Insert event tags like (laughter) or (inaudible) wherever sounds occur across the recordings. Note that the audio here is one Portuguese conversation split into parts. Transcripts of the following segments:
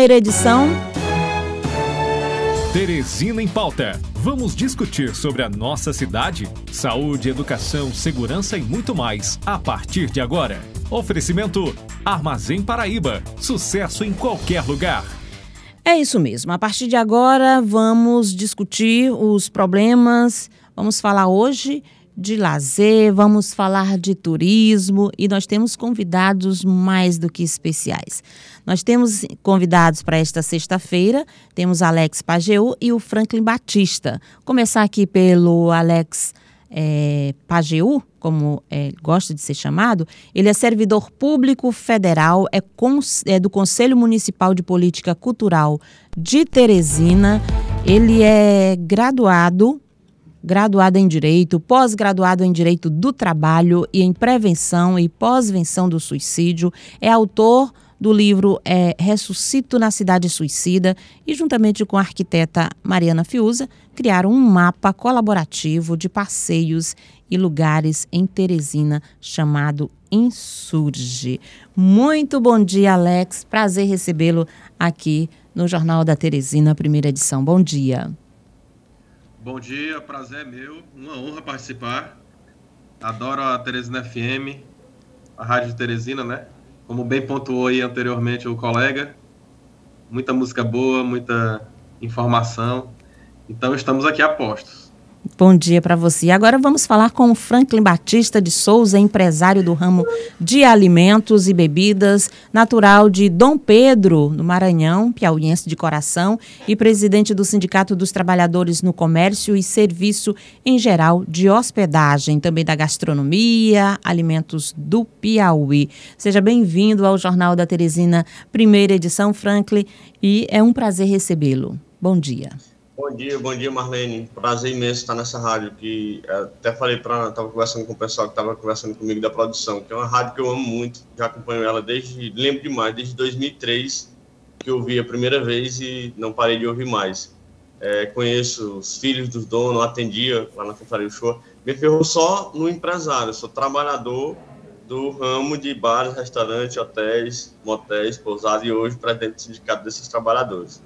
primeira edição. Teresina em Pauta. Vamos discutir sobre a nossa cidade, saúde, educação, segurança e muito mais a partir de agora. Oferecimento Armazém Paraíba. Sucesso em qualquer lugar. É isso mesmo. A partir de agora, vamos discutir os problemas. Vamos falar hoje de lazer, vamos falar de turismo e nós temos convidados mais do que especiais. Nós temos convidados para esta sexta-feira, temos Alex Pajeú e o Franklin Batista. Começar aqui pelo Alex é, Pajeú, como é, gosta de ser chamado, ele é servidor público federal, é, é do Conselho Municipal de Política Cultural de Teresina, ele é graduado graduado em Direito, pós-graduado em Direito do Trabalho e em Prevenção e Pós-Venção do Suicídio, é autor do livro é, Ressuscito na Cidade Suicida e, juntamente com a arquiteta Mariana Fiuza, criaram um mapa colaborativo de passeios e lugares em Teresina chamado Insurge. Muito bom dia, Alex. Prazer recebê-lo aqui no Jornal da Teresina, primeira edição. Bom dia. Bom dia, prazer é meu, uma honra participar. Adoro a Teresina FM, a Rádio Teresina, né? Como bem pontuou aí anteriormente o colega, muita música boa, muita informação. Então estamos aqui a postos. Bom dia para você. Agora vamos falar com o Franklin Batista de Souza, empresário do ramo de alimentos e bebidas, natural de Dom Pedro, no Maranhão, piauiense de coração, e presidente do Sindicato dos Trabalhadores no Comércio e Serviço em Geral de Hospedagem, também da Gastronomia, Alimentos do Piauí. Seja bem-vindo ao Jornal da Teresina, primeira edição, Franklin, e é um prazer recebê-lo. Bom dia. Bom dia, bom dia, Marlene. Prazer imenso estar nessa rádio que é, até falei para estava conversando com o pessoal que estava conversando comigo da produção, que é uma rádio que eu amo muito. Já acompanho ela desde lembro demais, desde 2003 que eu ouvi a primeira vez e não parei de ouvir mais. É, conheço os filhos dos donos, atendia lá na Confraria Show. Me ferrou só no empresário. Sou trabalhador do ramo de bares, restaurantes, hotéis, motéis, pousadas e hoje presidente do sindicato desses trabalhadores.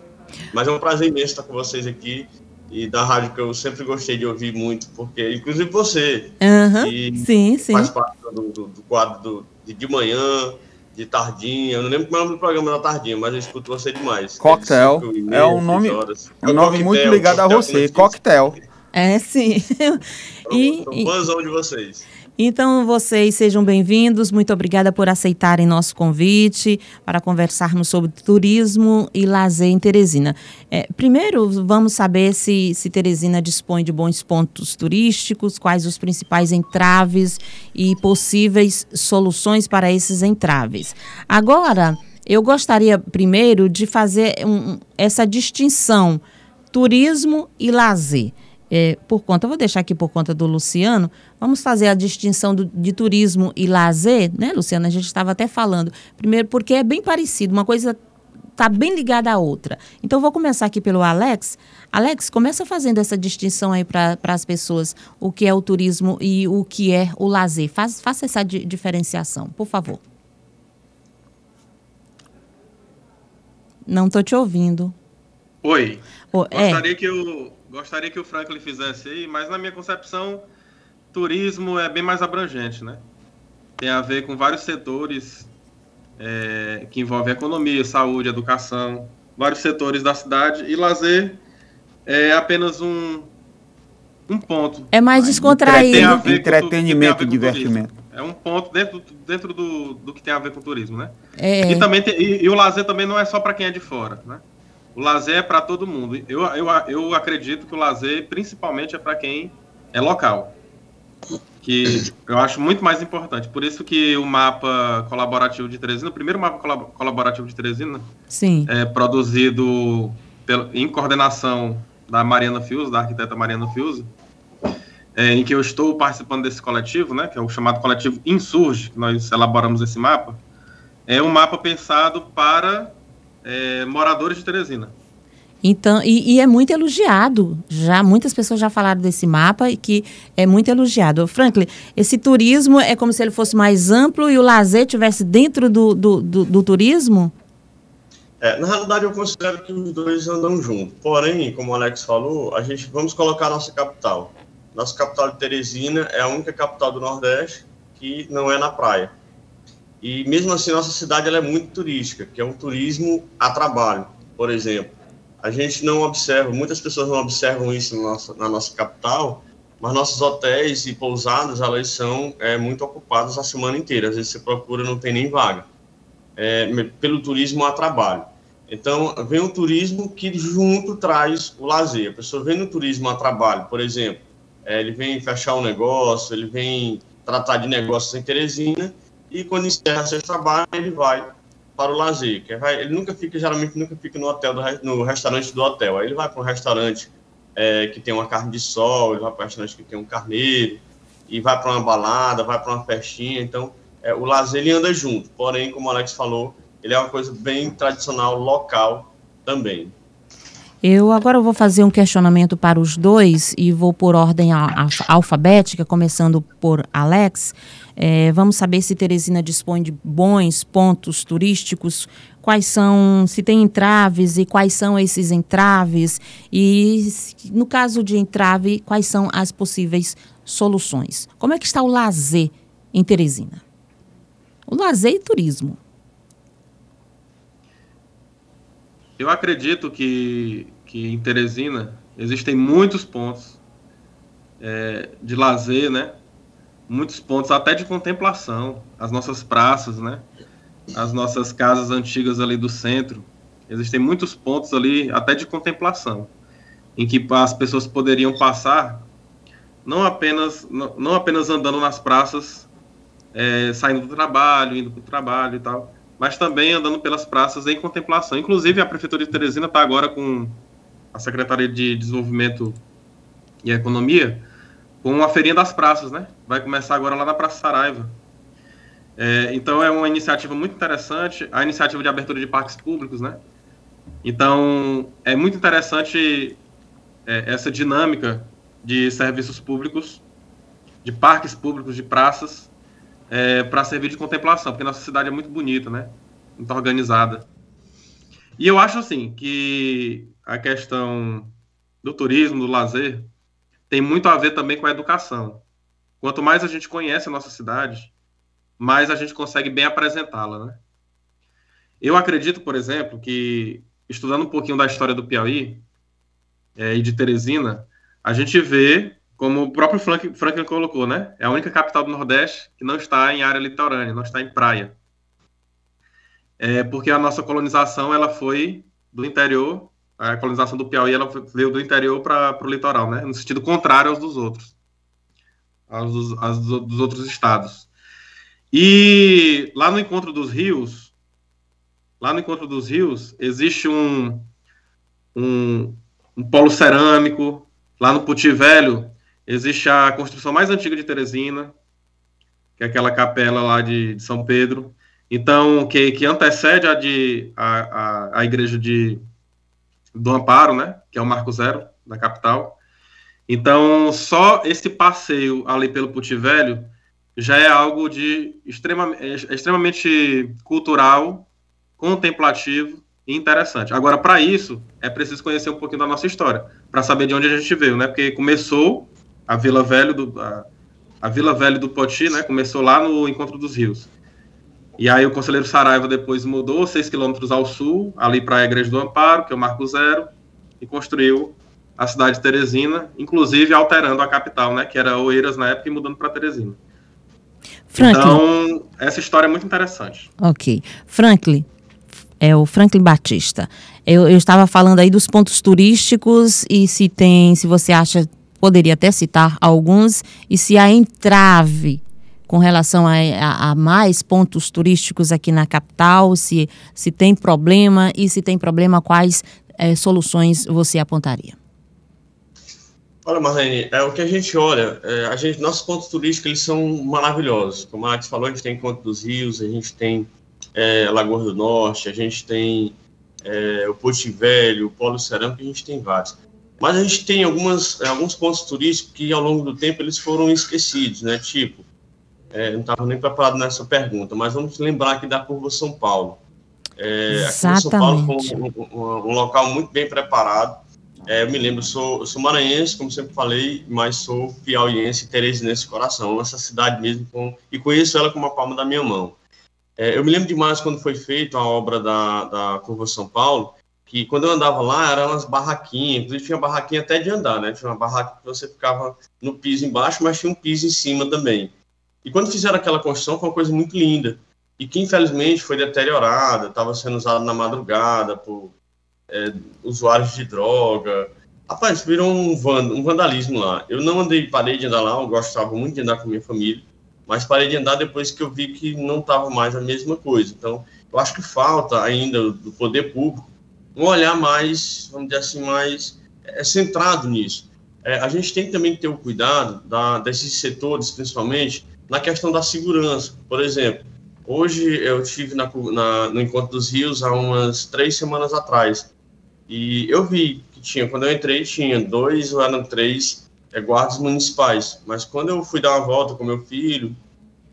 Mas é um prazer imenso estar com vocês aqui e da rádio que eu sempre gostei de ouvir muito, porque inclusive você uhum, sim, sim. faz parte do, do, do quadro do, de, de manhã, de tardinha. Eu não lembro como é o nome do programa da tardinha, mas eu escuto você demais. Cocktail. É um nome, é um nome muito ligado a você. Cocktail. É, sim. e, e... de vocês. Então, vocês sejam bem-vindos. Muito obrigada por aceitarem nosso convite para conversarmos sobre turismo e lazer em Teresina. É, primeiro, vamos saber se, se Teresina dispõe de bons pontos turísticos, quais os principais entraves e possíveis soluções para esses entraves. Agora, eu gostaria primeiro de fazer um, essa distinção turismo e lazer é, por conta, vou deixar aqui por conta do Luciano, vamos fazer a distinção do, de turismo e lazer, né, Luciano? A gente estava até falando. Primeiro, porque é bem parecido, uma coisa está bem ligada à outra. Então, vou começar aqui pelo Alex. Alex, começa fazendo essa distinção aí para as pessoas, o que é o turismo e o que é o lazer. Faz, faça essa di diferenciação, por favor. Não estou te ouvindo. Oi. Oh, Gostaria é. que eu gostaria que o Franklin fizesse aí, mas na minha concepção, turismo é bem mais abrangente, né? Tem a ver com vários setores é, que envolvem economia, saúde, educação, vários setores da cidade e lazer é apenas um, um ponto. É mais descontraído. Tem a ver Entretenimento, divertimento. É um ponto dentro, dentro do, do que tem a ver com turismo, né? É. E, também tem, e, e o lazer também não é só para quem é de fora, né? O lazer é para todo mundo. Eu, eu, eu acredito que o lazer, principalmente, é para quem é local. Que eu acho muito mais importante. Por isso que o mapa colaborativo de Teresina, o primeiro mapa colaborativo de Teresina, Sim. é produzido pelo, em coordenação da Mariana Fius, da arquiteta Mariana Fius, é, em que eu estou participando desse coletivo, né, que é o chamado coletivo Insurge, que nós elaboramos esse mapa, é um mapa pensado para é, moradores de Teresina. Então, e, e, é muito elogiado. Já muitas pessoas já falaram desse mapa e que é muito elogiado. Franklin, esse turismo é como se ele fosse mais amplo e o lazer tivesse dentro do, do, do, do turismo? É, na realidade, eu considero que os dois andam juntos. Porém, como o Alex falou, a gente vamos colocar a nossa capital. Nossa capital de Teresina é a única capital do Nordeste que não é na praia. E mesmo assim, nossa cidade ela é muito turística, que é um turismo a trabalho, por exemplo. A gente não observa, muitas pessoas não observam isso na nossa, na nossa capital, mas nossos hotéis e pousadas, elas são é, muito ocupadas a semana inteira. Às vezes você procura, não tem nem vaga. É, pelo turismo a trabalho. Então, vem o turismo que junto traz o lazer. A pessoa vem no turismo a trabalho, por exemplo, é, ele vem fechar um negócio, ele vem tratar de negócios em Teresina, e quando encerra seu trabalho, ele vai para o lazer. Que vai, ele nunca fica, geralmente, nunca fica no hotel, do, no restaurante do hotel. Aí ele vai para um restaurante é, que tem uma carne de sol, ele vai para um restaurante que tem um carneiro, e vai para uma balada, vai para uma festinha. Então, é, o lazer ele anda junto. Porém, como o Alex falou, ele é uma coisa bem tradicional, local também. Eu agora vou fazer um questionamento para os dois e vou por ordem alfabética, começando por Alex. É, vamos saber se Teresina dispõe de bons pontos turísticos, quais são, se tem entraves e quais são esses entraves, e no caso de entrave, quais são as possíveis soluções. Como é que está o lazer em Teresina? O lazer e turismo. Eu acredito que, que em Teresina existem muitos pontos é, de lazer, né? Muitos pontos até de contemplação, as nossas praças, né? As nossas casas antigas ali do centro. Existem muitos pontos ali até de contemplação, em que as pessoas poderiam passar não apenas não, apenas andando nas praças, é, saindo do trabalho, indo para o trabalho e tal, mas também andando pelas praças em contemplação. Inclusive, a Prefeitura de Teresina está agora com a Secretaria de Desenvolvimento e Economia com uma feirinha das praças, né? Vai começar agora lá na Praça Saraiva. É, então, é uma iniciativa muito interessante, a iniciativa de abertura de parques públicos, né? Então, é muito interessante é, essa dinâmica de serviços públicos, de parques públicos, de praças, é, para servir de contemplação, porque nossa cidade é muito bonita, né? Muito organizada. E eu acho assim que a questão do turismo, do lazer, tem muito a ver também com a educação. Quanto mais a gente conhece a nossa cidade, mais a gente consegue bem apresentá-la, né? Eu acredito, por exemplo, que estudando um pouquinho da história do Piauí é, e de Teresina, a gente vê como o próprio Franklin, Franklin colocou, né? É a única capital do Nordeste que não está em área litorânea, não está em praia. É porque a nossa colonização ela foi do interior, a colonização do Piauí ela veio do interior para o litoral, né? No sentido contrário aos dos outros, aos dos, aos dos outros estados. E lá no encontro dos rios, lá no encontro dos rios existe um um, um polo cerâmico. Lá no Puti Velho Existe a construção mais antiga de Teresina, que é aquela capela lá de, de São Pedro. Então, que, que antecede a, de, a, a, a igreja de, do Amparo, né? Que é o Marco Zero, da capital. Então, só esse passeio ali pelo Velho já é algo de extrema, é extremamente cultural, contemplativo e interessante. Agora, para isso, é preciso conhecer um pouquinho da nossa história, para saber de onde a gente veio, né? Porque começou a Vila Velho do a, a Vila Velho do Poti, né? Começou lá no Encontro dos Rios. E aí o conselheiro Saraiva depois mudou seis quilômetros ao sul, ali para a Igreja do Amparo, que é o Marco Zero, e construiu a cidade de Teresina, inclusive alterando a capital, né? Que era Oeiras na época e mudando para Teresina. Franklin. Então, essa história é muito interessante. Ok. Franklin, é o Franklin Batista. Eu, eu estava falando aí dos pontos turísticos e se tem, se você acha poderia até citar alguns, e se há entrave com relação a, a, a, mais pontos turísticos aqui na capital, se, se tem problema e se tem problema, quais é, soluções você apontaria? Olha, Marlene, é o que a gente olha, é, a gente, nossos pontos turísticos eles são maravilhosos. Como a Alex falou, a gente tem Encontro dos Rios, a gente tem é, Lagoa do Norte, a gente tem é, o Porto Velho, o Polo Cerâmico, a gente tem vários. Mas a gente tem algumas, alguns pontos turísticos que ao longo do tempo eles foram esquecidos, né? Tipo, é, não estava nem preparado nessa pergunta, mas vamos lembrar aqui da curva São Paulo. É, Exatamente. São Paulo foi um, um, um, local muito bem preparado. É, eu me lembro, sou, sou maranhense, como sempre falei, mas sou piauiense teresinense coração. Essa cidade mesmo, com, e conheço ela como a palma da minha mão. É, eu me lembro demais quando foi feita a obra da, da Curva São Paulo, que quando eu andava lá eram umas barraquinhas, inclusive tinha barraquinha até de andar, né? Tinha uma barraca que você ficava no piso embaixo, mas tinha um piso em cima também. E quando fizeram aquela construção foi uma coisa muito linda e que infelizmente foi deteriorada, estava sendo usada na madrugada por é, usuários de droga. Rapaz, virou um, vand um vandalismo lá. Eu não andei, parei de andar lá, eu gostava muito de andar com minha família, mas parei de andar depois que eu vi que não estava mais a mesma coisa. Então, eu acho que falta ainda do poder público um olhar mais, vamos dizer assim, mais é, centrado nisso. É, a gente tem que também ter o cuidado da, desses setores, principalmente, na questão da segurança. Por exemplo, hoje eu estive na, na, no Encontro dos Rios há umas três semanas atrás e eu vi que tinha, quando eu entrei, tinha dois ou eram três é, guardas municipais, mas quando eu fui dar uma volta com meu filho,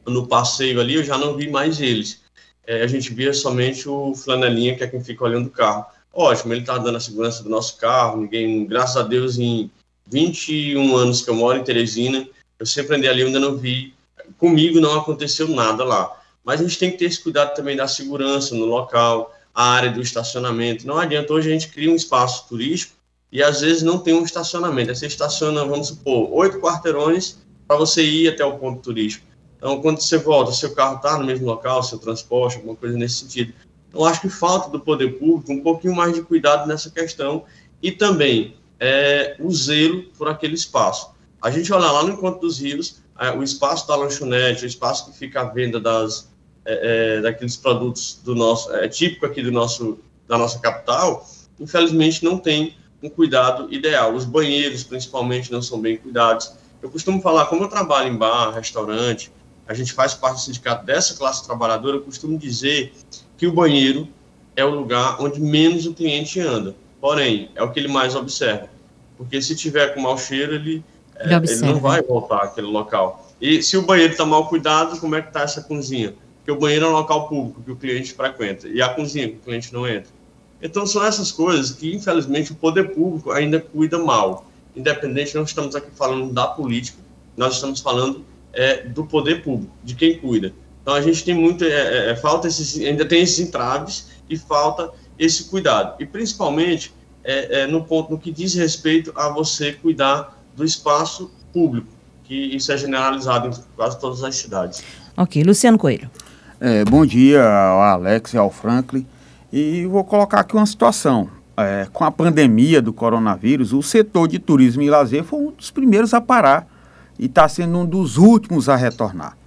no passeio ali, eu já não vi mais eles. É, a gente via somente o flanelinha, que é quem fica olhando o carro. Ótimo, ele está dando a segurança do nosso carro, ninguém, graças a Deus, em 21 anos que eu moro em Teresina, eu sempre andei ali, ainda não vi, comigo não aconteceu nada lá. Mas a gente tem que ter esse cuidado também da segurança no local, a área do estacionamento. Não adianta, hoje a gente cria um espaço turístico e às vezes não tem um estacionamento. Você estaciona, vamos supor, oito quarteirões para você ir até o ponto turístico. Então, quando você volta, seu carro está no mesmo local, seu transporte, alguma coisa nesse sentido. Eu acho que falta do poder público um pouquinho mais de cuidado nessa questão e também é, o zelo por aquele espaço. A gente olha lá no Encontro dos Rios, é, o espaço da lanchonete, o espaço que fica à venda das, é, é, daqueles produtos do nosso, é típico aqui do nosso, da nossa capital, infelizmente não tem um cuidado ideal. Os banheiros, principalmente, não são bem cuidados. Eu costumo falar, como eu trabalho em bar, restaurante, a gente faz parte do sindicato dessa classe trabalhadora, eu costumo dizer que o banheiro é o lugar onde menos o cliente anda. Porém, é o que ele mais observa. Porque se tiver com mau cheiro, ele, ele, é, ele não vai voltar àquele local. E se o banheiro está mal cuidado, como é que está essa cozinha? Porque o banheiro é um local público que o cliente frequenta. E a cozinha que o cliente não entra. Então, são essas coisas que, infelizmente, o poder público ainda cuida mal. Independente, não estamos aqui falando da política, nós estamos falando é, do poder público, de quem cuida. Então a gente tem muito, é, é, é, falta esses, ainda tem esses entraves e falta esse cuidado. E principalmente é, é, no ponto no que diz respeito a você cuidar do espaço público, que isso é generalizado em quase todas as cidades. Ok, Luciano Coelho. É, bom dia ao Alex e ao Franklin. E vou colocar aqui uma situação. É, com a pandemia do coronavírus, o setor de turismo e lazer foi um dos primeiros a parar e está sendo um dos últimos a retornar.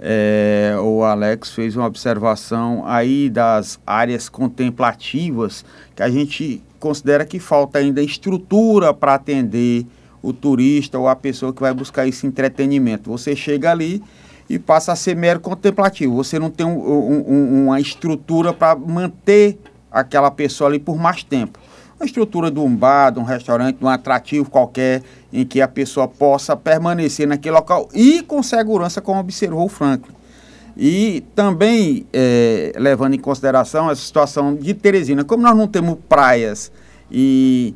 É, o Alex fez uma observação aí das áreas contemplativas que a gente considera que falta ainda estrutura para atender o turista ou a pessoa que vai buscar esse entretenimento. Você chega ali e passa a ser mero contemplativo. Você não tem um, um, uma estrutura para manter aquela pessoa ali por mais tempo a estrutura de um bar, de um restaurante, de um atrativo qualquer, em que a pessoa possa permanecer naquele local e com segurança, como observou o Franklin. E também, é, levando em consideração essa situação de Teresina, como nós não temos praias e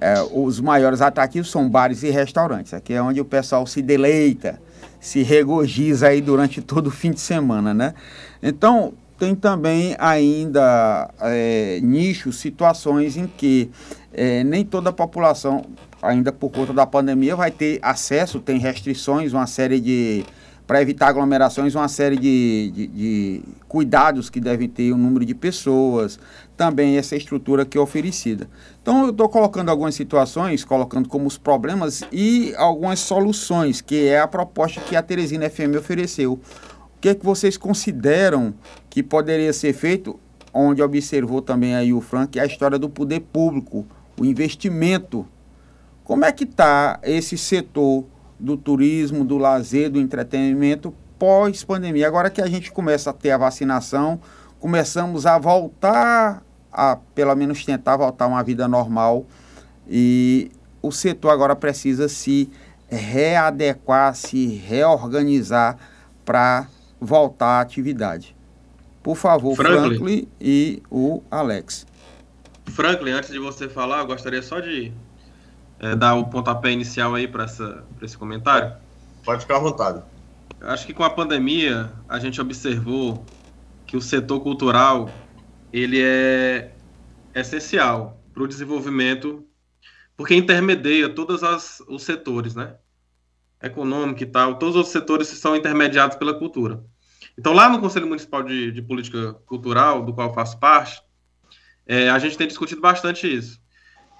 é, os maiores atrativos são bares e restaurantes, aqui é onde o pessoal se deleita, se regozija aí durante todo o fim de semana, né? Então, tem também ainda é, nichos, situações em que é, nem toda a população, ainda por conta da pandemia, vai ter acesso, tem restrições, uma série de. para evitar aglomerações, uma série de, de, de, cuidados que devem ter o número de pessoas, também essa estrutura que é oferecida. Então, eu estou colocando algumas situações, colocando como os problemas e algumas soluções, que é a proposta que a Teresina FM ofereceu. O que, é que vocês consideram que poderia ser feito, onde observou também aí o Frank, a história do poder público, o investimento. Como é que está esse setor do turismo, do lazer, do entretenimento pós-pandemia? Agora que a gente começa a ter a vacinação, começamos a voltar a, pelo menos tentar voltar a uma vida normal e o setor agora precisa se readequar, se reorganizar para voltar à atividade. Por favor, Franklin, Franklin e o Alex. Franklin, antes de você falar, eu gostaria só de é, dar o pontapé inicial aí para esse comentário. Pode ficar à vontade. Acho que com a pandemia a gente observou que o setor cultural ele é essencial para o desenvolvimento, porque intermedia todos as, os setores, né? Econômico e tal, todos os setores são intermediados pela cultura. Então, lá no Conselho Municipal de, de Política Cultural, do qual faço parte, é, a gente tem discutido bastante isso.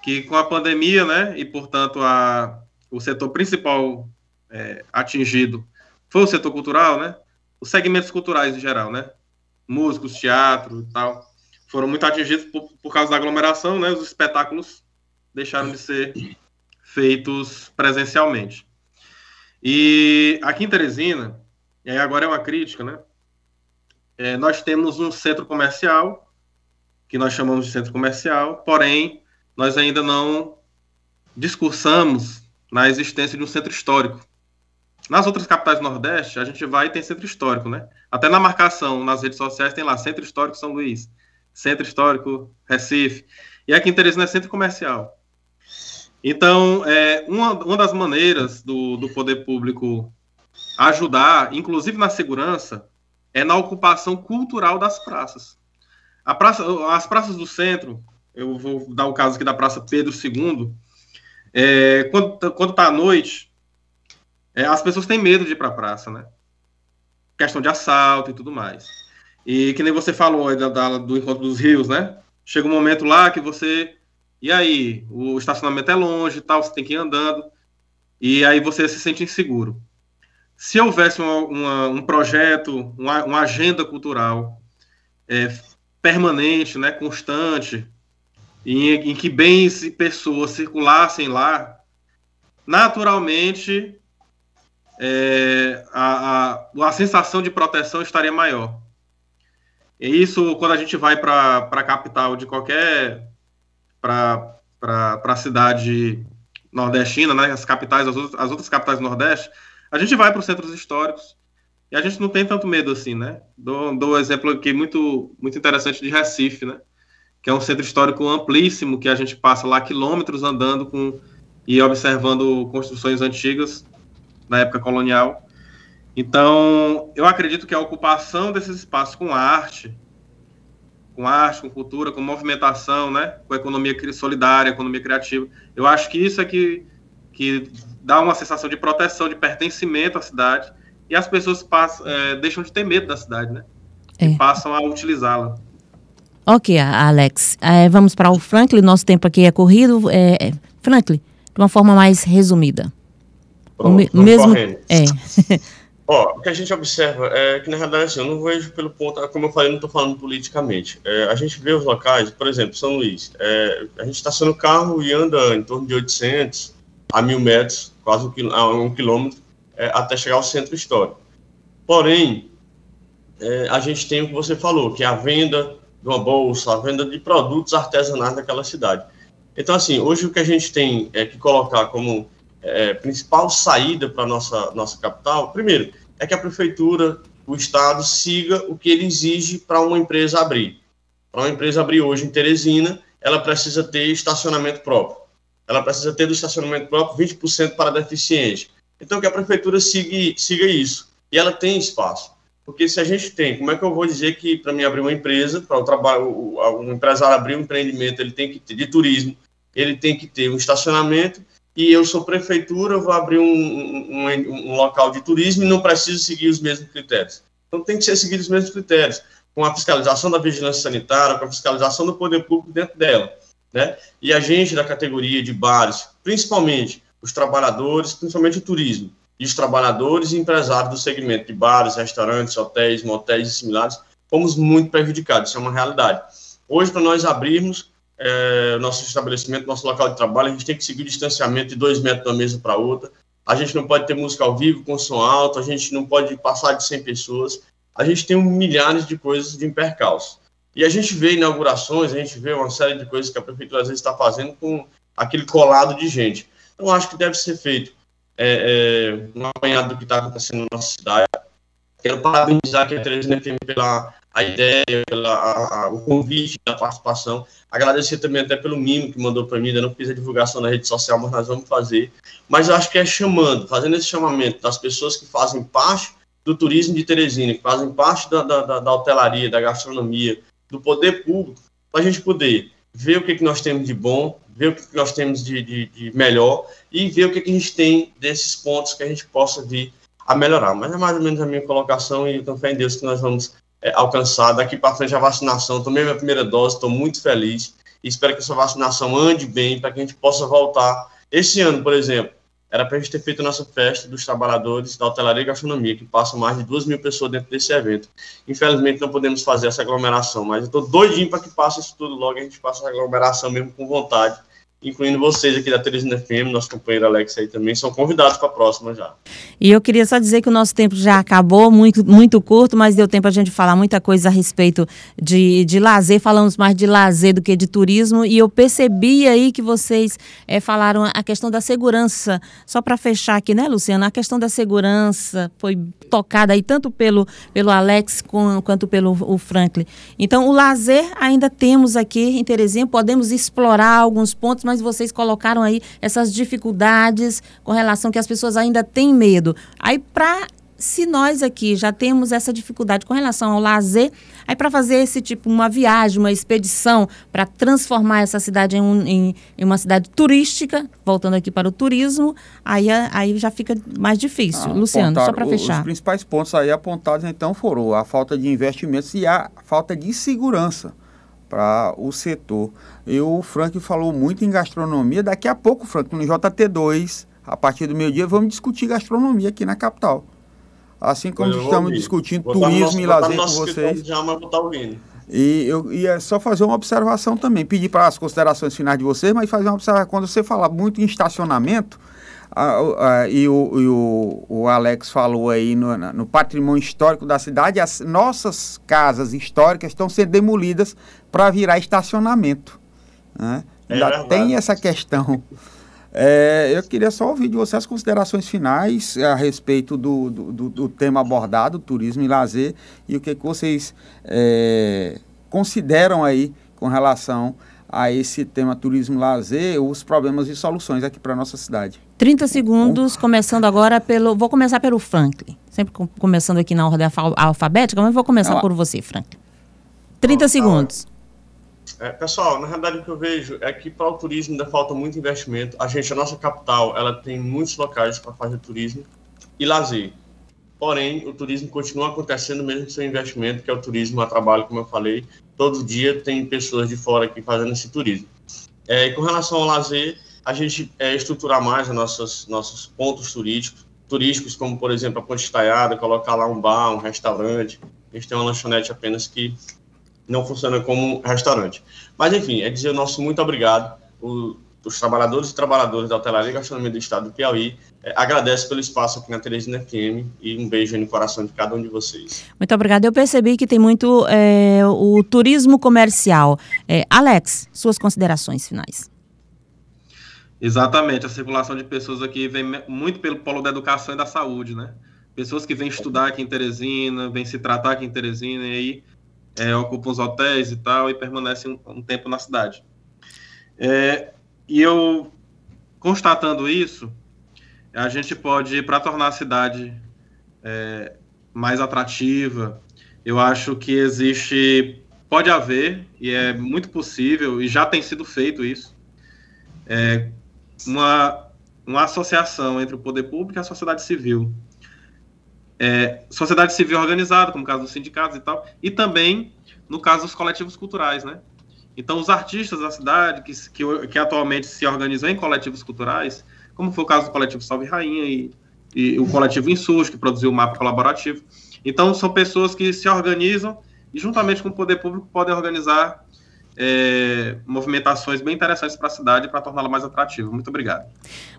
Que com a pandemia, né, e portanto a, o setor principal é, atingido foi o setor cultural, né? Os segmentos culturais em geral, né? Músicos, teatro e tal, foram muito atingidos por, por causa da aglomeração, né? Os espetáculos deixaram de ser feitos presencialmente. E aqui em Teresina, e agora é uma crítica, né? É, nós temos um centro comercial, que nós chamamos de centro comercial, porém, nós ainda não discursamos na existência de um centro histórico. Nas outras capitais do Nordeste, a gente vai e tem centro histórico, né? Até na marcação, nas redes sociais, tem lá Centro Histórico São Luís, Centro Histórico Recife. E aqui em Teresina é centro comercial. Então, é, uma, uma das maneiras do, do poder público ajudar, inclusive na segurança, é na ocupação cultural das praças. Praça, as praças do centro, eu vou dar o caso aqui da Praça Pedro II, é, quando está à noite, é, as pessoas têm medo de ir para a praça, né? Questão de assalto e tudo mais. E que nem você falou da, da, do encontro dos rios, né? Chega um momento lá que você. E aí? O estacionamento é longe tal, você tem que ir andando. E aí você se sente inseguro. Se houvesse uma, uma, um projeto, uma, uma agenda cultural é, permanente, né, constante, em, em que bens e pessoas circulassem lá, naturalmente é, a, a, a sensação de proteção estaria maior. E isso, quando a gente vai para a capital de qualquer. Para a cidade nordestina, né, as capitais, as outras, as outras capitais do Nordeste, a gente vai para os centros históricos e a gente não tem tanto medo assim, né? Dou, dou um exemplo aqui muito, muito interessante de Recife, né? Que é um centro histórico amplíssimo, que a gente passa lá quilômetros andando com e observando construções antigas da época colonial. Então, eu acredito que a ocupação desses espaços com arte, com arte, com cultura, com movimentação, né, com economia solidária, economia criativa, eu acho que isso é que, que dá uma sensação de proteção, de pertencimento à cidade, e as pessoas passam, é, deixam de ter medo da cidade, né, é. e passam a utilizá-la. Ok, Alex. É, vamos para o Franklin, nosso tempo aqui é corrido. É, Franklin, de uma forma mais resumida. Pronto, me, mesmo é. (laughs) Ó, o que a gente observa é que, na realidade, assim, eu não vejo pelo ponto, como eu falei, não estou falando politicamente. É, a gente vê os locais, por exemplo, São Luís, é, a gente estaciona o carro e anda em torno de 800 a mil metros, quase um, a um quilômetro, é, até chegar ao centro histórico. Porém, é, a gente tem o que você falou, que é a venda de uma bolsa, a venda de produtos artesanais daquela cidade. Então, assim, hoje o que a gente tem é que colocar como é, principal saída para nossa nossa capital, primeiro, é que a prefeitura, o estado siga o que ele exige para uma empresa abrir. Para uma empresa abrir hoje em Teresina, ela precisa ter estacionamento próprio. Ela precisa ter do estacionamento próprio 20% para deficiente. Então que a prefeitura siga, siga isso. E ela tem espaço. Porque se a gente tem, como é que eu vou dizer que para mim abrir uma empresa, para o trabalho, um empresário abrir um empreendimento, ele tem que ter de turismo, ele tem que ter um estacionamento e eu sou prefeitura, eu vou abrir um, um, um, local de turismo e não preciso seguir os mesmos critérios. Então tem que ser seguido os mesmos critérios, com a fiscalização da vigilância sanitária, com a fiscalização do poder público dentro dela. Né? E a gente da categoria de bares, principalmente os trabalhadores, principalmente o turismo, e os trabalhadores e empresários do segmento de bares, restaurantes, hotéis, motéis e similares, fomos muito prejudicados, isso é uma realidade. Hoje, para nós abrirmos, é, nosso estabelecimento, nosso local de trabalho, a gente tem que seguir o distanciamento de dois metros uma mesa para outra. A gente não pode ter música ao vivo com som alto, a gente não pode passar de 100 pessoas. A gente tem milhares de coisas de percalço. E a gente vê inaugurações, a gente vê uma série de coisas que a prefeitura às vezes está fazendo com aquele colado de gente. Então, acho que deve ser feito é, é, um apanhado do que está acontecendo na nossa cidade. Quero parabenizar aqui a Teresina FM pela a ideia, pela, a, a, o convite, a participação. Agradecer também até pelo mimo que mandou para mim, ainda não fiz a divulgação na rede social, mas nós vamos fazer. Mas eu acho que é chamando, fazendo esse chamamento das pessoas que fazem parte do turismo de Teresina, que fazem parte da, da, da hotelaria, da gastronomia, do poder público, para a gente poder ver o que, que nós temos de bom, ver o que, que nós temos de, de, de, melhor e ver o que, que a gente tem desses pontos que a gente possa vir a melhorar. Mas é mais ou menos a minha colocação e com fé em Deus que nós vamos é, alcançar. Daqui para frente a vacinação, tomei minha primeira dose, estou muito feliz e espero que essa vacinação ande bem para que a gente possa voltar. Esse ano, por exemplo, era para a gente ter feito nossa festa dos trabalhadores da hotelaria e gastronomia, que passam mais de duas mil pessoas dentro desse evento. Infelizmente não podemos fazer essa aglomeração, mas eu estou doidinho para que passe isso tudo logo e a gente faça essa aglomeração mesmo com vontade incluindo vocês aqui da Teresina FM, nosso companheiro Alex aí também, são convidados para a próxima já. E eu queria só dizer que o nosso tempo já acabou, muito, muito curto, mas deu tempo a gente falar muita coisa a respeito de, de lazer, falamos mais de lazer do que de turismo, e eu percebi aí que vocês é, falaram a questão da segurança, só para fechar aqui, né, Luciana, a questão da segurança foi tocada aí tanto pelo, pelo Alex com, quanto pelo o Franklin. Então, o lazer ainda temos aqui em Terezinha, podemos explorar alguns pontos, mas vocês colocaram aí essas dificuldades com relação que as pessoas ainda têm medo. Aí, para se nós aqui já temos essa dificuldade com relação ao lazer, aí para fazer esse tipo, uma viagem, uma expedição, para transformar essa cidade em, um, em, em, uma cidade turística, voltando aqui para o turismo, aí, aí já fica mais difícil. Ah, Luciano, só para fechar. Os principais pontos aí apontados, então, foram a falta de investimentos e a falta de segurança para o setor. E o Frank falou muito em gastronomia. Daqui a pouco, Frank, no JT2, a partir do meio-dia, vamos discutir gastronomia aqui na capital. Assim como estamos ouvir. discutindo vou turismo nosso, e lazer com vocês. Já, mas vou ouvindo. E eu ia só fazer uma observação também, pedir para as considerações finais de vocês, mas fazer uma observação. Quando você fala muito em estacionamento, a, a, e, o, e o, o, Alex falou aí no, no, patrimônio histórico da cidade, as nossas casas históricas estão sendo demolidas para virar estacionamento. Né? É Ainda tem essa questão. É, eu queria só ouvir de você as considerações finais a respeito do, do, do tema abordado, turismo e lazer, e o que, que vocês é, consideram aí com relação a esse tema turismo lazer, os problemas e soluções aqui para a nossa cidade. 30 segundos, começando agora pelo. Vou começar pelo Franklin. Sempre começando aqui na ordem alfabética, mas vou começar por você, Franklin. 30 ah, segundos. É, pessoal, na realidade o que eu vejo é que para o turismo ainda falta muito investimento. A gente, a nossa capital, ela tem muitos locais para fazer turismo e lazer. Porém, o turismo continua acontecendo mesmo sem investimento, que é o turismo a trabalho, como eu falei. Todo dia tem pessoas de fora aqui fazendo esse turismo. É, e com relação ao lazer, a gente é, mais os nossos, nossos pontos turísticos, turísticos, como por exemplo a Ponte Estaiada, colocar lá um bar, um restaurante. A gente tem uma lanchonete apenas que não funciona como restaurante. Mas, enfim, é dizer o nosso muito obrigado. O, os trabalhadores e trabalhadoras da hotelaria e gastronomia do estado do Piauí é, agradece pelo espaço aqui na Teresina FM e um beijo no coração de cada um de vocês. Muito obrigada. Eu percebi que tem muito é, o turismo comercial. É, Alex, suas considerações finais. Exatamente, a circulação de pessoas aqui vem muito pelo polo da educação e da saúde, né? Pessoas que vêm estudar aqui em Teresina, vêm se tratar aqui em Teresina e aí é, ocupam os hotéis e tal, e permanecem um, um tempo na cidade. É, e eu, constatando isso, a gente pode, para tornar a cidade é, mais atrativa, eu acho que existe, pode haver, e é muito possível, e já tem sido feito isso, é, uma, uma associação entre o poder público e a sociedade civil é, sociedade civil organizada, como o caso dos sindicatos e tal, e também no caso dos coletivos culturais, né? Então, os artistas da cidade, que, que, que atualmente se organizam em coletivos culturais, como foi o caso do coletivo Salve Rainha e, e o coletivo Insurge, que produziu o mapa colaborativo. Então, são pessoas que se organizam e, juntamente com o poder público, podem organizar é, movimentações bem interessantes para a cidade para torná-la mais atrativa. Muito obrigado.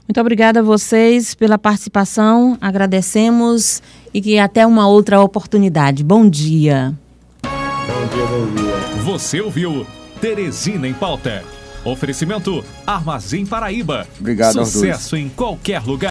Muito obrigada a vocês pela participação. Agradecemos e que até uma outra oportunidade. Bom dia. Bom dia, bom dia. Você ouviu Teresina em Pauta. Oferecimento Armazém Paraíba. Obrigado, Sucesso em qualquer lugar.